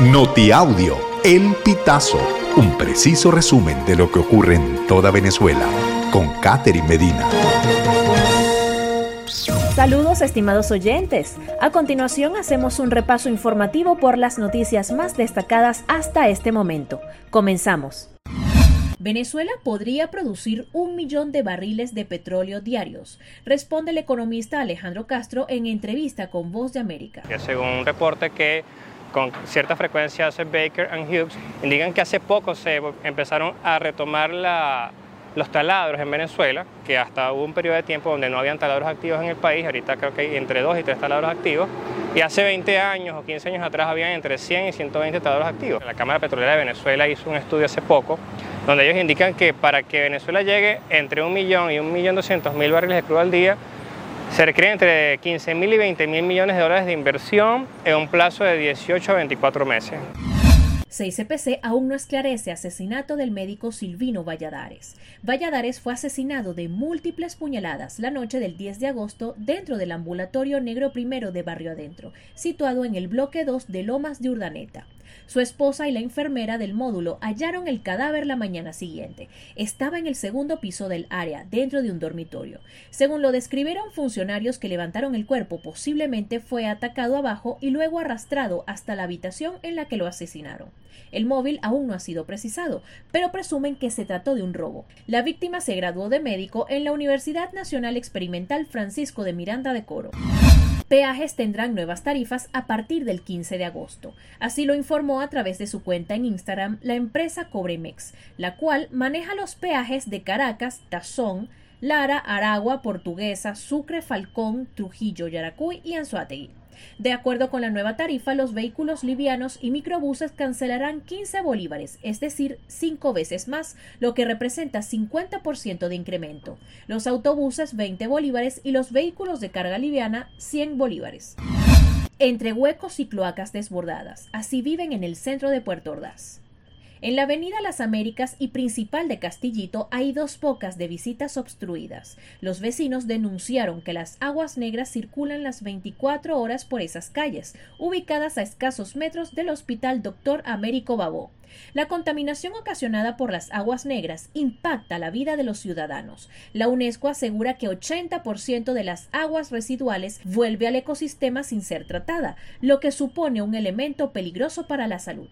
Notiaudio, El Pitazo, un preciso resumen de lo que ocurre en toda Venezuela, con Catherine Medina. Saludos estimados oyentes. A continuación hacemos un repaso informativo por las noticias más destacadas hasta este momento. Comenzamos. Venezuela podría producir un millón de barriles de petróleo diarios, responde el economista Alejandro Castro en entrevista con Voz de América. según un reporte que con cierta frecuencia hace Baker and Hughes, indican que hace poco se empezaron a retomar los taladros en Venezuela, que hasta hubo un periodo de tiempo donde no habían taladros activos en el país, ahorita creo que hay entre dos y tres taladros activos, y hace 20 años o 15 años atrás habían entre 100 y 120 taladros activos. La Cámara Petrolera de Venezuela hizo un estudio hace poco donde ellos indican que para que Venezuela llegue entre un millón y un millón doscientos mil barriles de crudo al día, se requiere entre 15 mil y 20 mil millones de dólares de inversión en un plazo de 18 a 24 meses. 6CPC aún no esclarece asesinato del médico Silvino Valladares. Valladares fue asesinado de múltiples puñaladas la noche del 10 de agosto dentro del ambulatorio negro primero de Barrio Adentro, situado en el bloque 2 de Lomas de Urdaneta. Su esposa y la enfermera del módulo hallaron el cadáver la mañana siguiente. Estaba en el segundo piso del área, dentro de un dormitorio. Según lo describieron funcionarios que levantaron el cuerpo, posiblemente fue atacado abajo y luego arrastrado hasta la habitación en la que lo asesinaron. El móvil aún no ha sido precisado, pero presumen que se trató de un robo. La víctima se graduó de médico en la Universidad Nacional Experimental Francisco de Miranda de Coro peajes tendrán nuevas tarifas a partir del 15 de agosto. Así lo informó a través de su cuenta en Instagram la empresa Cobremex, la cual maneja los peajes de Caracas, Tazón, Lara, Aragua, Portuguesa, Sucre, Falcón, Trujillo, Yaracuy y Anzuategui. De acuerdo con la nueva tarifa, los vehículos livianos y microbuses cancelarán 15 bolívares, es decir, 5 veces más, lo que representa 50% de incremento. Los autobuses 20 bolívares y los vehículos de carga liviana 100 bolívares. Entre huecos y cloacas desbordadas, así viven en el centro de Puerto Ordaz. En la avenida Las Américas y principal de Castillito hay dos bocas de visitas obstruidas. Los vecinos denunciaron que las aguas negras circulan las 24 horas por esas calles, ubicadas a escasos metros del Hospital Dr. Américo Babó. La contaminación ocasionada por las aguas negras impacta la vida de los ciudadanos. La UNESCO asegura que 80% de las aguas residuales vuelve al ecosistema sin ser tratada, lo que supone un elemento peligroso para la salud.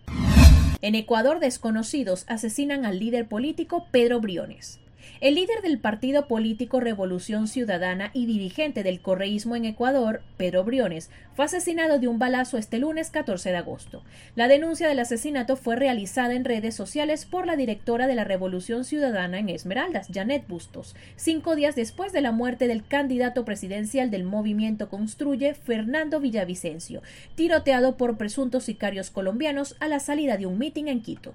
En Ecuador, desconocidos asesinan al líder político Pedro Briones. El líder del partido político Revolución Ciudadana y dirigente del correísmo en Ecuador, Pedro Briones, fue asesinado de un balazo este lunes 14 de agosto. La denuncia del asesinato fue realizada en redes sociales por la directora de la Revolución Ciudadana en Esmeraldas, Janet Bustos, cinco días después de la muerte del candidato presidencial del movimiento Construye, Fernando Villavicencio, tiroteado por presuntos sicarios colombianos a la salida de un mitin en Quito.